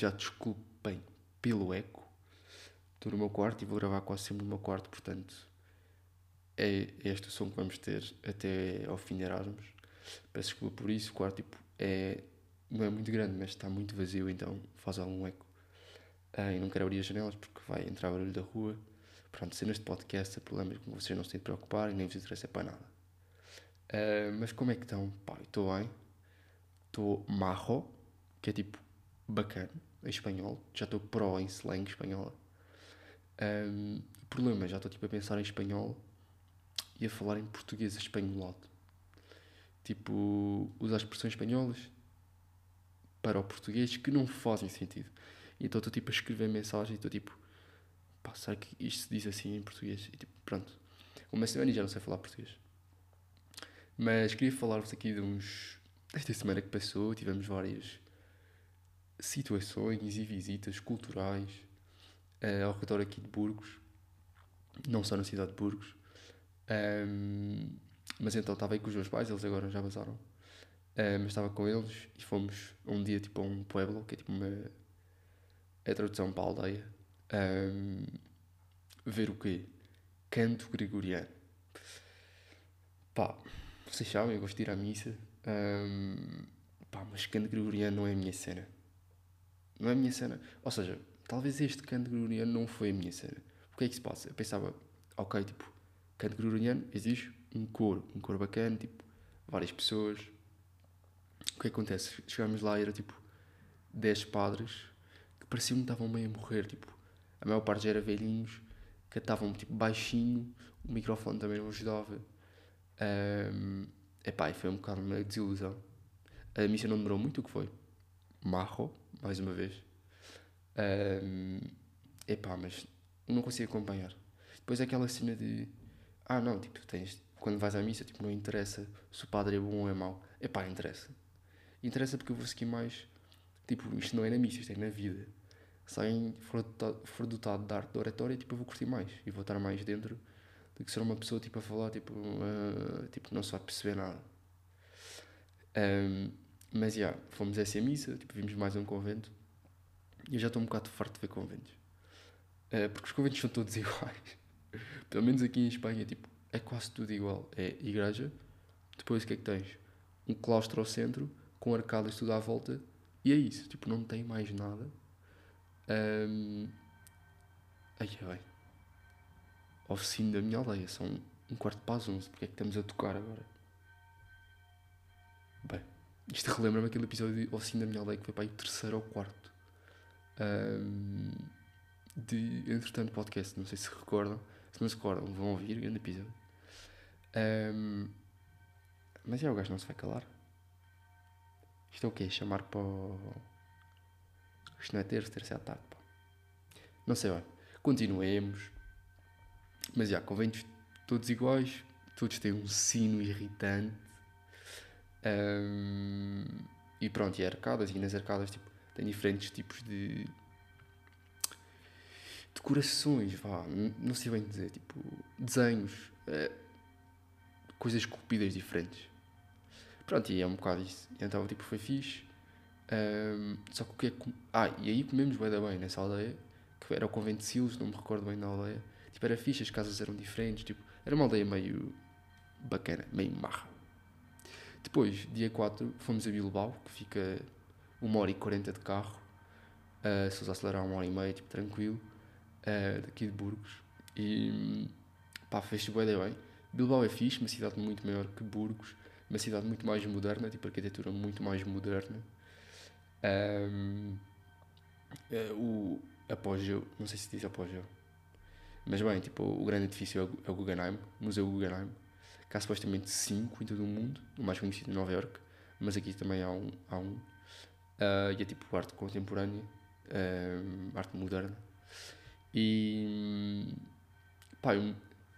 já desculpem pelo eco. Estou no meu quarto e vou gravar quase sempre no meu quarto, portanto é este o som que vamos ter até ao fim de Erasmus. Peço desculpa por isso, o quarto tipo, é, não é muito grande, mas está muito vazio, então faz algum eco. Ah, e não quero abrir as janelas porque vai entrar barulho da rua. Pronto, cenas de podcast, é problemas que vocês não se têm de preocupar e nem vos interessa para nada. Uh, mas como é que estão? Pá, estou bem. Estou marro, que é tipo bacana, em espanhol. Já estou pro em slang espanhola. Um, problema, já estou tipo a pensar em espanhol e a falar em português espanholado. Tipo, usar expressões espanholas para o português que não fazem sentido. Então estou tipo a escrever mensagem e estou tipo, pá, será que isto se diz assim em português? E tipo, pronto. Uma semana e já não sei falar português. Mas queria falar-vos aqui de uns. Esta semana que passou, tivemos várias situações e visitas culturais uh, ao redor aqui de Burgos, não só na cidade de Burgos. Um, mas então estava aí com os meus pais, eles agora já vazaram. Uh, mas estava com eles e fomos um dia tipo a um pueblo, que é tipo uma. É tradução para a aldeia. Um, ver o quê? Canto gregoriano. Pá, vocês sabem, eu gosto de ir à missa. Um, pá, mas canto gregoriano não é a minha cena. Não é a minha cena. Ou seja, talvez este canto gregoriano não foi a minha cena. O que é que se passa? Eu pensava, ok, tipo, canto gregoriano exige um coro, um coro bacana, tipo, várias pessoas. O que acontece? Chegámos lá e era tipo 10 padres que pareciam que estavam meio a morrer, tipo, a maior parte já era velhinhos, que estavam tipo baixinho, o microfone também não ajudava. Um, epá, e foi um bocado uma desilusão. A missa não demorou muito, o que foi? Marro, mais uma vez. Um, epá, mas não consigo acompanhar. Depois aquela cena de. Ah, não, tipo, tens. Quando vais à missa, tipo, não interessa se o padre é bom ou é mau. Epá, interessa. Interessa porque eu vou seguir mais. Tipo, isto não é na missa, isto é na vida. Se alguém for dotado, de arte de oratória, tipo, eu vou curtir mais. E vou estar mais dentro do que ser uma pessoa, tipo, a falar, tipo, uh, tipo não se vai perceber nada. Um, mas, já, yeah, fomos a essa missa, tipo, vimos mais um convento. E eu já estou um bocado farto de ver conventos. Uh, porque os conventos são todos iguais. Pelo menos aqui em Espanha, tipo, é quase tudo igual. É igreja, depois o que é que tens? Um claustro ao centro, com arcadas tudo à volta, e é isso. Tipo, não tem mais nada. Um... Ai, ai. Oficina da minha aldeia, são um quarto para as onze. Porque é que estamos a tocar agora? Bem, isto relembra-me aquele episódio de Oficina da minha aldeia que foi para aí o terceiro ou quarto. Um... De Entretanto Podcast, não sei se recordam. Se não se recordam, vão ouvir, grande episódio. Um... Mas é, o gajo não se vai calar. Isto é o quê? Chamar para o... Isto não é terça, terça é à tarde. Não sei, olha. Continuemos. Mas já, conventos todos iguais. Todos têm um sino irritante. Um, e pronto, e arcadas. E nas arcadas, tipo, tem diferentes tipos de decorações, vá, não sei bem dizer, tipo, desenhos, é, coisas esculpidas diferentes. Pronto, e é um bocado isso. Então, tipo, foi fixe. Um, só que o que é que... Ah, e aí comemos bem da bem nessa aldeia, que era o convento de Silos, não me recordo bem da aldeia. Tipo, era fixe, as casas eram diferentes, tipo, era uma aldeia meio bacana, meio marra. Depois, dia 4, fomos a Bilbao, que fica uma hora e quarenta de carro. Uh, se os acelerar uma hora e meia, tipo, tranquilo. Uh, daqui de Burgos. E pá, fez-se bem, bem. Bilbao é fixe, uma cidade muito maior que Burgos, uma cidade muito mais moderna, tipo arquitetura muito mais moderna. Um, uh, o apogeu, não sei se diz apogeu, mas bem, tipo, o grande edifício é o Guggenheim, Museu Guggenheim, que há supostamente 5 em todo o mundo, o mais conhecido em Nova York, mas aqui também há um. Há um. Uh, e é tipo arte contemporânea, uh, arte moderna. E. pá, eu,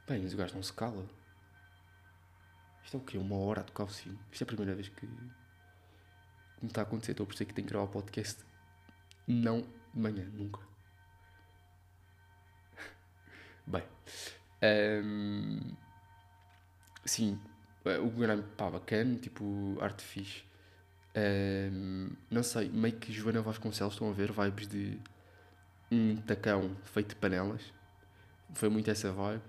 bem, mas o gajo não se cala. Isto é o quê? Uma hora a tocar o sino. Isto é a primeira vez que, me está a acontecer. Estou a perceber que tenho que gravar o podcast. Não de manhã, nunca. Bem. Um, sim, o Guggenheim, pá, bacana, tipo, arte fixe. Um, não sei, meio que Joana Vasconcelos estão a ver vibes de um tacão feito de panelas. Foi muito essa vibe.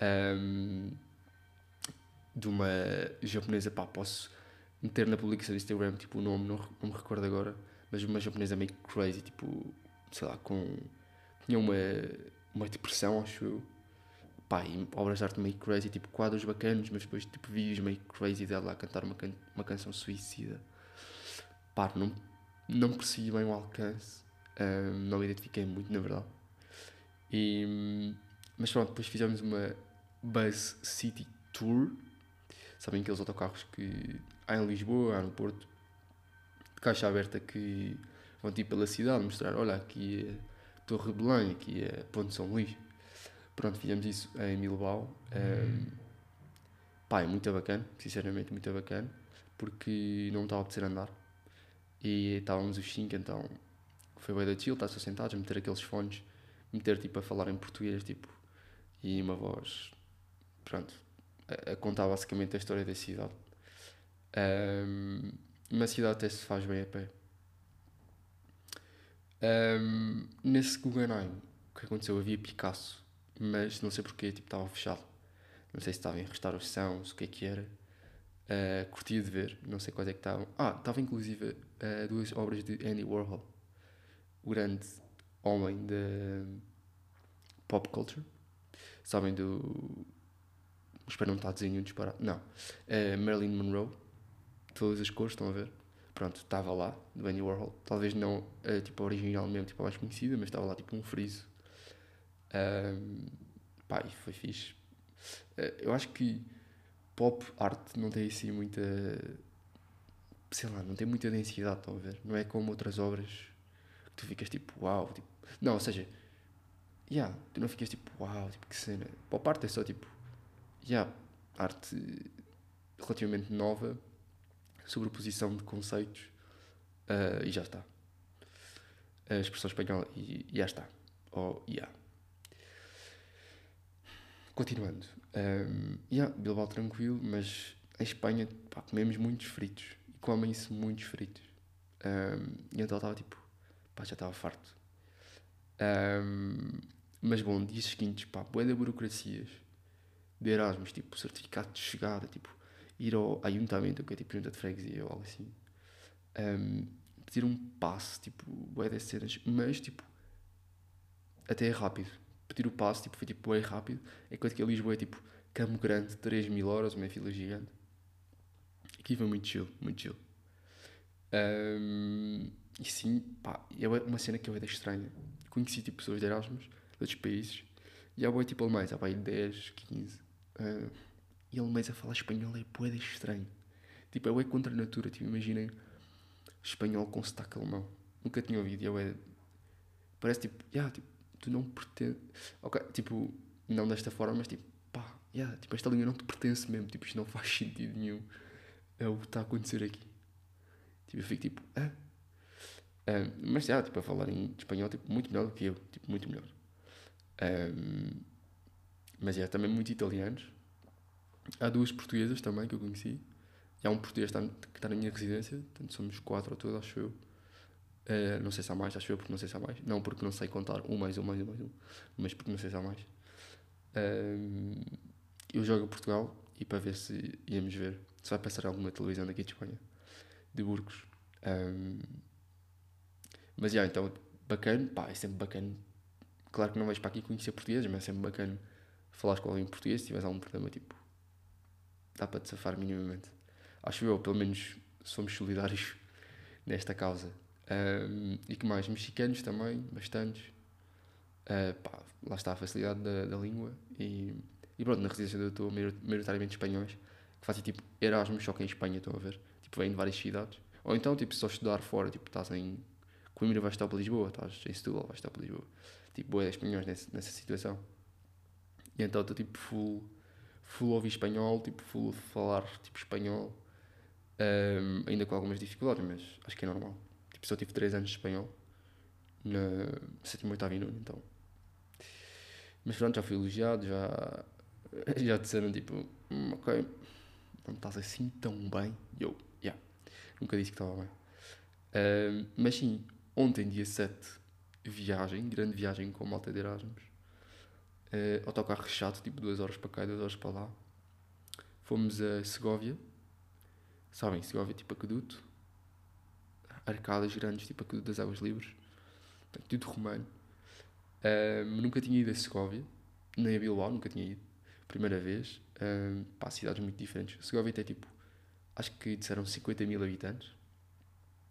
Um, de uma japonesa, pá, posso meter na publicação do Instagram, tipo, o nome, não, não me recordo agora, mas uma japonesa meio crazy, tipo, sei lá, com. tinha uma, uma depressão, acho eu. Pá, obras de arte meio crazy, tipo, quadros bacanos, mas depois, tipo, vídeos meio crazy dela a cantar uma, can uma canção suicida. Pá, não, não percebi bem o alcance, um, não identifiquei muito, na verdade. E, mas pronto, depois fizemos uma Buzz City Tour. Sabem aqueles autocarros que há em Lisboa, há no Porto, de caixa aberta que vão tipo pela cidade mostrar, olha, aqui é Torre Belém, aqui é Ponte São Luís. Pronto, fizemos isso em Bilbao. Um, pá, é muito bacana, sinceramente, muito bacana, porque não estava a apetecer andar. E estávamos os cinco, então foi bem da chill, estar-se sentados, meter aqueles fones, meter tipo a falar em português, tipo, e uma voz, pronto, a, a contar basicamente a história da cidade. Um, uma cidade até se faz bem a pé. Um, nesse Guggenheim, o que aconteceu? Havia Picasso, mas não sei porquê, tipo, estava fechado. Não sei se estava em restauração, se o que é que era. Uh, curtia de ver, não sei quais é que estavam. Ah, estava inclusive uh, duas obras de Andy Warhol, o grande homem da pop culture. Sabem do. Espero não estar a dizer nenhum. Não. Uh, Marilyn Monroe, todas as cores, estão a ver? Pronto, estava lá, do Andy Warhol. Talvez não uh, tipo, originalmente tipo, a mais conhecida, mas estava lá tipo um friso. Pá, e foi fixe. Uh, eu acho que pop art não tem assim muita. sei lá, não tem muita densidade, estão a ver? Não é como outras obras que tu ficas tipo, uau. Tipo, não, ou seja, yeah, tu não ficas tipo, uau, tipo, que cena. Pop art é só tipo, yeah, arte relativamente nova sobreposição de conceitos uh, e já está. A expressão espanhola e já está. Ou oh, yeah. Continuando. Um, yeah, Bilbao tranquilo, mas em Espanha pá, comemos muitos fritos. E comem-se muitos fritos. Um, e então estava tipo, pá, já estava farto. Um, mas bom, dias seguintes, pá, boa de burocracias de Erasmus, tipo, certificado de chegada, tipo, ir ao ayuntamento, que é tipo junta de freguesia ou algo assim, um, pedir um passe, tipo, bué das cenas, mas tipo, até é rápido. Pedir o passe, tipo, foi tipo, bué rápido, enquanto que a Lisboa é tipo, Campo Grande, 3 mil horas, uma fila gigante. Aqui foi muito chill, muito chill. Um, e sim, pá, é uma cena que eu é estranha. Conheci tipo pessoas de Erasmus, de outros países, e há boi tipo alemães, há boi 10, 15. Uh, e alemães a falar espanhol é boeda estranho. Tipo, é contra a natura. Tipo, imaginem espanhol com sotaque alemão. Nunca tinha ouvido. Eu é... Parece tipo, yeah, tipo, tu não pertences. Ok, tipo, não desta forma, mas tipo, pá, yeah, tipo, esta língua não te pertence mesmo. Tipo, isto não faz sentido nenhum. É o que está a acontecer aqui. Tipo, eu fico tipo, ah. Um, mas já, yeah, tipo, a falar em espanhol, tipo, muito melhor do que eu. Tipo, muito melhor. Um, mas é, yeah, também muito italianos. Há duas portuguesas também que eu conheci. E há um português que está, na minha residência, portanto somos quatro ou todos, acho eu. Uh, não sei se há mais, acho eu, porque não sei se há mais. Não porque não sei contar um mais um mais um mais um, mas porque não sei se há mais. Uh, eu jogo a Portugal e para ver se íamos ver se vai passar alguma televisão daqui de Espanha, de Burgos. Um, mas já, então, bacana, pá, é sempre bacana. Claro que não vais para aqui conhecer português, mas é sempre bacana falar com alguém em português se tiveres algum problema tipo dá para te safar minimamente. Acho eu, pelo menos somos solidários nesta causa. Um, e que mais? Mexicanos também, bastantes. Uh, pá, lá está a facilidade da, da língua. E, e pronto, na residência eu estou, maioritariamente espanhóis, que fazem tipo Erasmus, só que em Espanha, estão a ver? Tipo, vêm de várias cidades. Ou então, tipo, só estudar fora, tipo, estás em Coimbra, vais estar para Lisboa, estás em Setúbal, vais estar para Lisboa. Tipo, boé espanhóis nessa, nessa situação. E então estou tipo full full ouvir espanhol, tipo, full falar tipo espanhol, um, ainda com algumas dificuldades, mas acho que é normal. Tipo, só tive 3 anos de espanhol na sétima, oitava e nono, então. Mas pronto, já fui elogiado, já, já disseram tipo, hum, ok, não estás assim tão bem. E eu, yeah. Nunca disse que estava bem. Uh, mas sim, ontem, dia 7, viagem, grande viagem com malta de Erasmus. Uh, autocarro chato, tipo 2 horas para cá e 2 horas para lá. Fomos a Segóvia. Sabem, Segóvia tipo aqueduto. Arcadas grandes, tipo aqueduto das águas livres. Tudo romano. Uh, nunca tinha ido a Segóvia, nem a Bilbao, nunca tinha ido. Primeira vez. Uh, pá, cidades muito diferentes. Segóvia tem tipo, acho que disseram 50 mil habitantes.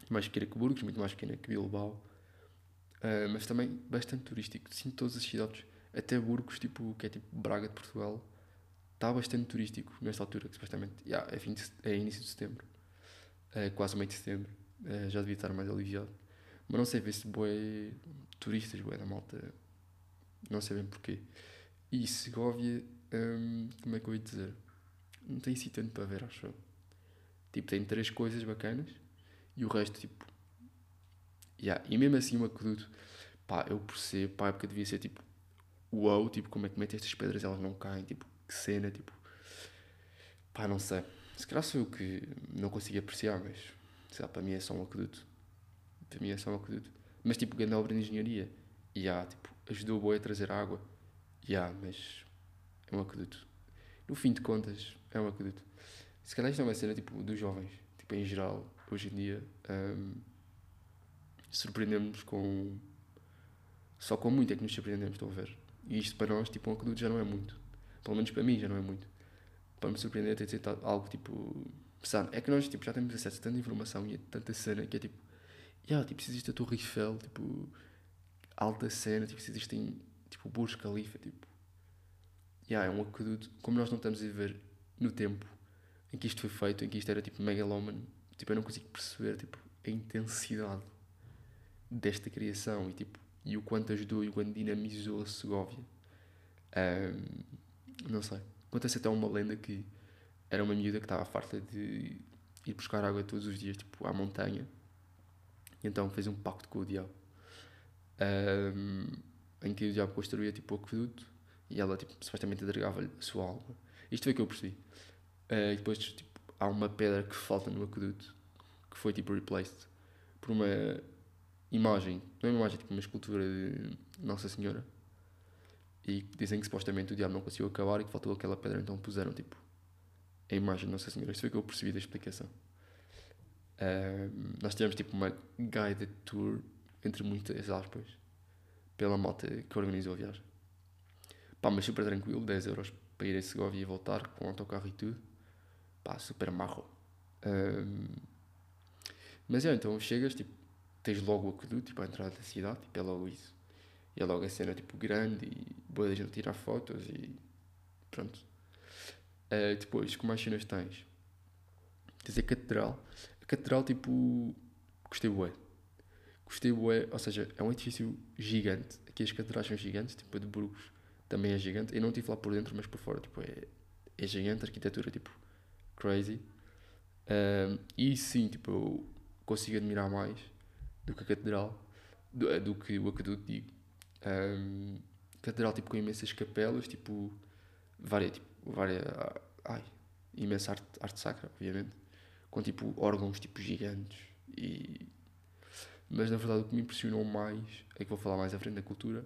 Mais pequena que Burgos, muito mais pequena que Bilbao. Uh, mas também bastante turístico. Sinto todas as cidades, até Burgos, tipo, que é tipo Braga de Portugal, está bastante turístico nesta altura, que supostamente yeah, é, de, é início de setembro, é quase meio de setembro, é, já devia estar mais aliviado. Mas não sei ver se boi turistas, boi da malta, não sei bem porquê. E Segovia, hum, como é que eu ia dizer? Não tem assim tanto para ver, acho eu. Tipo, tem três coisas bacanas e o resto, tipo. Yeah. E mesmo assim, o aqueduto, pá, eu percebo, pá, porque devia ser tipo, uau, tipo, como é que mete estas pedras elas não caem, tipo, que cena, tipo. Pá, não sei. Se calhar sou eu que não consigo apreciar, mas. Sei lá, para mim é só um aqueduto. Para mim é só um aqueduto. Mas, tipo, grande obra de engenharia. E yeah, tipo, ajudou o boi a trazer água. E yeah, mas. É um aqueduto. No fim de contas, é um aqueduto. Se calhar isto é uma cena, tipo, dos jovens. Tipo, em geral, hoje em dia. Um, surpreendemos com. Só com muito é que nos surpreendemos, estão a ver? E isto para nós, tipo, um aqueduto já não é muito. Pelo menos para mim já não é muito. Para me surpreender ter de ser algo tipo. Pesado. É que nós tipo, já temos acesso a tanta informação e a tanta cena que é tipo. Yeah, tipo, se existe a Torre Eiffel, tipo. Alta cena, tipo, se existem. Tipo, Burj Khalifa, tipo. Yeah, é um aqueduto. Como nós não estamos a ver no tempo em que isto foi feito, em que isto era tipo megalómano, tipo, eu não consigo perceber tipo, a intensidade desta criação e, tipo, e o quanto ajudou e o quanto dinamizou a Segovia. Um, não sei. Acontece até uma lenda que era uma miúda que estava farta de ir buscar água todos os dias, tipo, à montanha. E então fez um pacto com o diabo. Um, em que o diabo construía, tipo, o aqueduto e ela, tipo, supostamente entregava-lhe a sua alma. Isto foi o que eu percebi. Uh, e depois, tipo, há uma pedra que falta no aqueduto que foi, tipo, replaced por uma imagem, não é uma imagem, tipo, uma escultura de Nossa Senhora e dizem que supostamente o diabo não conseguiu acabar e que faltou aquela pedra, então puseram tipo a imagem de Nossa Senhora. Isto foi o que eu percebi da explicação. nós tivemos tipo uma guided tour, entre muitas aspas, pela malta que organizou a viagem. Pá, mas super tranquilo, 10 euros para ir a Segovia e voltar com autocarro e tudo. Pá, super marro. Um, mas é, então chegas, tipo, tens logo o aqueduto, tipo, a entrada da cidade, tipo, é logo isso. E é logo a cena, tipo, grande e boa da gente tirar fotos e pronto. Uh, depois, que mais cenas tens? Tens a catedral. A catedral, tipo, gostei bué. Gostei bué, ou seja, é um edifício gigante. Aqui as catedrais são gigantes, tipo a de Burgos também é gigante. Eu não estive lá por dentro, mas por fora, tipo, é, é gigante. A arquitetura, tipo, crazy. Um, e sim, tipo, eu consigo admirar mais do que a catedral, do, do que o aqueduto, digo. Um, catedral tipo com imensas capelas, tipo várias, tipo, várias, ai, imensa arte, arte sacra, obviamente, com tipo órgãos tipo gigantes e mas na verdade o que me impressionou mais, é que vou falar mais à frente da cultura,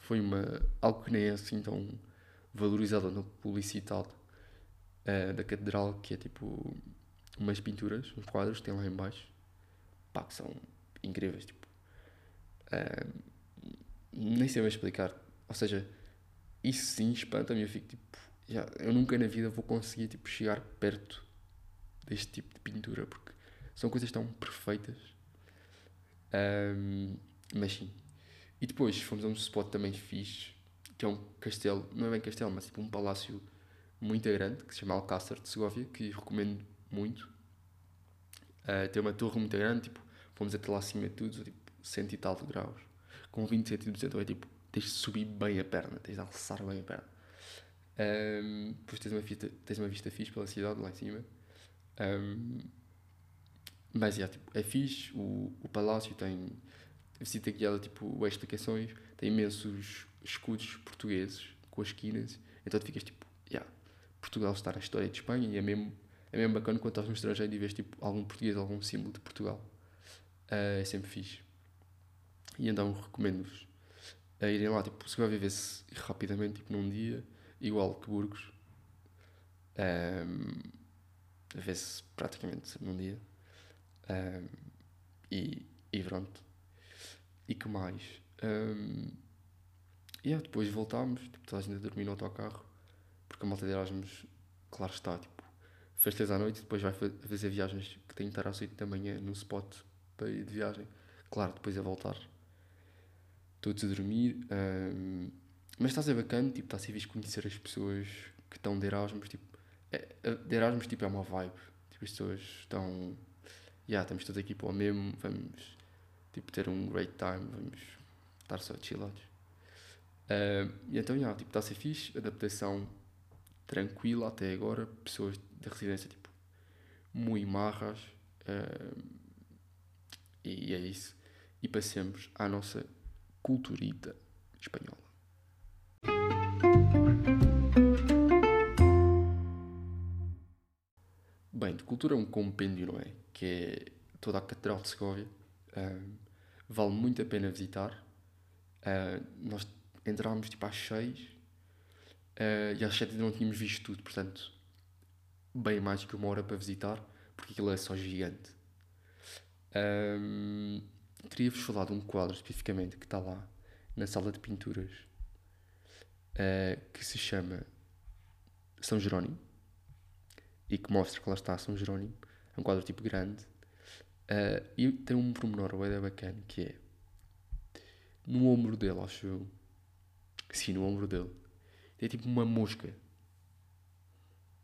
foi uma, algo que nem é assim tão valorizado no publicitado uh, da catedral, que é tipo umas pinturas, uns quadros que tem lá em baixo, pá, que são incríveis, tipo, uh, nem sei mais explicar. Ou seja, isso sim espanta-me. Eu fico tipo, já, eu nunca na vida vou conseguir tipo, chegar perto deste tipo de pintura porque são coisas tão perfeitas. Um, mas sim. E depois fomos a um spot também fixe, que é um castelo, não é bem castelo, mas tipo um palácio muito grande, que se chama Alcácer de Segovia, que recomendo muito. Uh, tem uma torre muito grande, tipo, fomos até lá acima de tudo, tipo, cento e tal de graus com 20 centímetros, então é tipo, tens de subir bem a perna, tens de alçar bem a perna. Um, depois tens uma, vista, tens uma vista fixe pela cidade lá em cima. Um, mas yeah, tipo, é fixe, o, o palácio tem visita guiada, tipo, explicações, tem imensos escudos portugueses com as esquinas, então tu ficas tipo, yeah, Portugal está na história de Espanha e é mesmo é mesmo bacana quando estás no estrangeiro e vês tipo, algum português, algum símbolo de Portugal. Uh, é sempre fixe. E então recomendo-vos a irem lá, tipo, se vai viver-se rapidamente, tipo, num dia, igual que Burgos. Um, vê-se praticamente num dia. Um, e, e pronto. E que mais? Um, e yeah, depois voltámos, tipo, toda a gente a dormir no autocarro, porque a malta de Erasmus, claro está, tipo, fez três à noite, depois vai fazer viagens que tem que estar às 8 da manhã no spot de viagem. Claro, depois a voltar todos a dormir. Mas está a ser bacana, tipo, está a ser visto conhecer as pessoas que estão de Erasmus. Tipo, é, de Erasmus tipo, é uma vibe. Tipo, as pessoas estão. Yeah, estamos todos aqui para o mesmo, vamos tipo, ter um great time, vamos estar só chillados. Uh, e então, yeah, tipo, está a ser fixe, adaptação tranquila até agora, pessoas da residência tipo, muito marras. Uh, e é isso. E passemos à nossa culturita espanhola. Bem, de cultura é um compêndio, não é? Que é toda a Catedral de Segovia. Um, vale muito a pena visitar. Uh, nós entrámos tipo às 6 uh, e às 7 ainda não tínhamos visto tudo, portanto, bem mais que uma hora para visitar, porque aquilo é só gigante. Um, Queria-vos falar de um quadro especificamente que está lá na sala de pinturas uh, que se chama São Jerónimo e que mostra que lá está São Jerónimo. É um quadro tipo grande uh, e tem um pormenor bem bacana que é no ombro dele, acho eu. Sim, no ombro dele. Tem tipo uma mosca.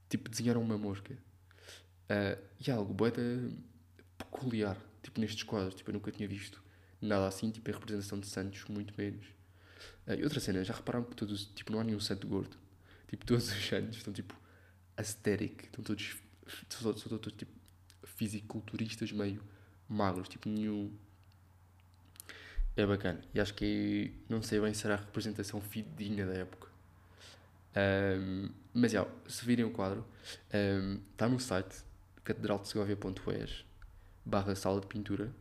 Tipo, desenharam uma mosca. Uh, e é algo bem peculiar tipo, nestes quadros. Tipo, eu nunca tinha visto nada assim, tipo, a representação de santos, muito menos. Uh, e outra cena, já repararam que todos, tipo, não há nenhum santo gordo. Tipo, todos os santos estão, tipo, aesthetic, estão todos, são, são todos, tipo, fisiculturistas meio magros, tipo, nenhum... É bacana. E acho que, não sei bem se será a representação fidedigna da época. Um, mas, já, se virem o quadro, um, está no site catedraldesegovia.es barra sala de pintura,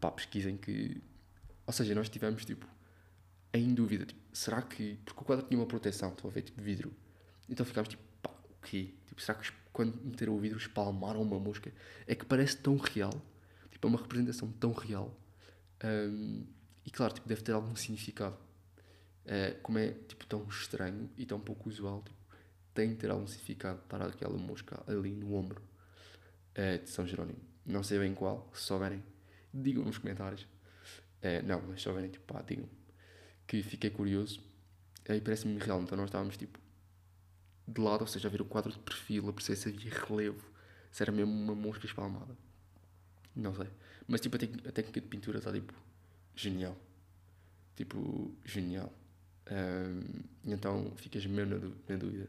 pá, pesquisem que. Ou seja, nós tivemos tipo em dúvida, tipo, será que. Porque o quadro tinha uma proteção, estão a ver, tipo vidro. Então ficámos tipo, pá, o quê? Tipo, será que quando meteram o vidro espalmaram uma mosca? É que parece tão real, tipo, é uma representação tão real. Um, e claro, tipo, deve ter algum significado. Uh, como é tipo tão estranho e tão pouco usual, tipo, tem que ter algum significado para aquela mosca ali no ombro uh, de São Jerónimo. Não sei bem qual, se souberem, digam nos comentários. É, não, mas se souberem, tipo, pá, digam. Que fiquei curioso. Aí parece-me real, então nós estávamos tipo de lado, ou seja, a ver o quadro de perfil, a perceber se havia relevo, se era mesmo uma mosca espalmada. Não sei. Mas tipo, a, a técnica de pintura está tipo genial. Tipo, genial. Um, então ficas mesmo na, na, dúvida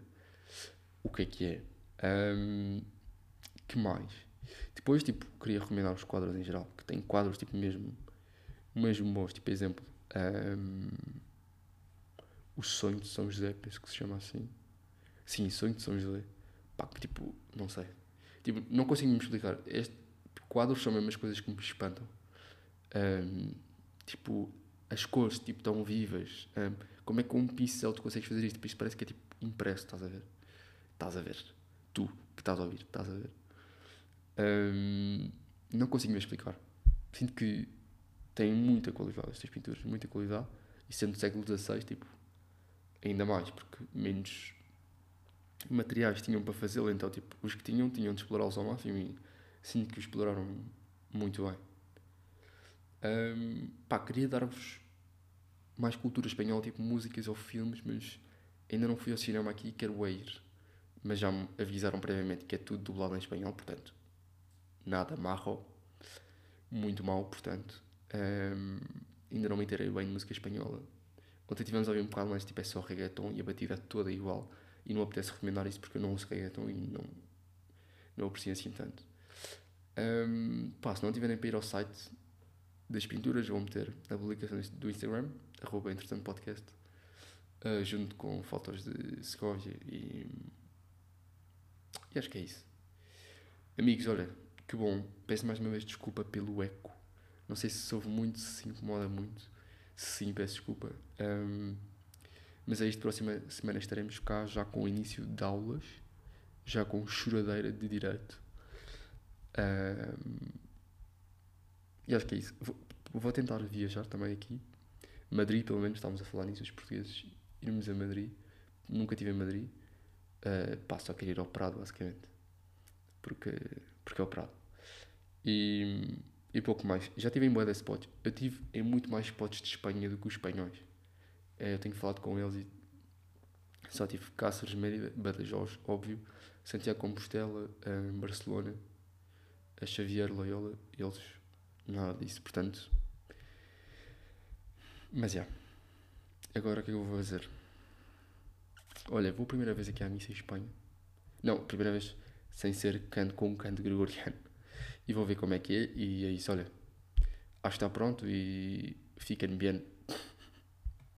o que é que é. Um, que mais? Depois, tipo, queria recomendar os quadros em geral, que tem quadros, tipo, mesmo, mesmo bons. Tipo, exemplo, um, O Sonho de São José, penso que se chama assim. Sim, Sonho de São José. Pá, tipo, não sei. Tipo, não consigo me explicar. Este quadros são mesmo as coisas que me espantam. Um, tipo, as cores, tipo, tão vivas. Um, como é que com um pincel tu consegues fazer isto? Tipo, isto parece que é, tipo, impresso, estás a ver? Estás a ver. Tu, que estás a ouvir, estás a ver? Um, não consigo me explicar. Sinto que tem muita qualidade estas pinturas, muita qualidade. E sendo do século XVI, tipo, ainda mais, porque menos materiais tinham para fazê-lo, então, tipo, os que tinham, tinham de explorá-los ao máximo e sinto que os exploraram muito bem. Um, pá, queria dar-vos mais cultura espanhola, tipo músicas ou filmes, mas ainda não fui ao cinema aqui, quero ir. Mas já me avisaram previamente que é tudo dublado em espanhol, portanto, nada marro, muito mal, portanto. Um, ainda não me inteirei bem de música espanhola. Ontem tivemos a ouvir um bocado mais, tipo, é só reggaeton e a batida é toda igual. E não apetece recomendar isso porque eu não uso reggaeton e não, não aprecio assim tanto. Um, pá, se não tiverem para ir ao site das pinturas, vou meter na publicação do Instagram, arroba entretanto podcast, uh, junto com fotos de Segovia e, e acho que é isso. Amigos, olha, que bom. Peço mais uma vez desculpa pelo eco. Não sei se soube muito, se incomoda muito. Sim, peço desculpa. Um, mas é isto, próxima semana estaremos cá já com o início de aulas, já com choradeira de direito. Um, e acho que é isso. Vou, vou tentar viajar também aqui. Madrid, pelo menos, estávamos a falar nisso, os portugueses irmos a Madrid. Nunca estive em Madrid. Uh, pá, só queria ir ao Prado, basicamente. Porque, porque é o Prado. E, e pouco mais. Já estive em boa de spots. Eu tive em muito mais spots de Espanha do que os espanhóis. Uh, eu tenho falado com eles e só tive Cáceres, Mérida, Badajoz, óbvio, Santiago Compostela, uh, Barcelona, a Xavier, Loyola, eles nada disso, portanto. Mas já. Agora o que é que eu vou fazer? Olha, vou a primeira vez aqui à missa em Espanha. Não, primeira vez sem ser canto com canto gregoriano. E vou ver como é que é. E é isso, olha. Acho que está pronto e fiquem bem.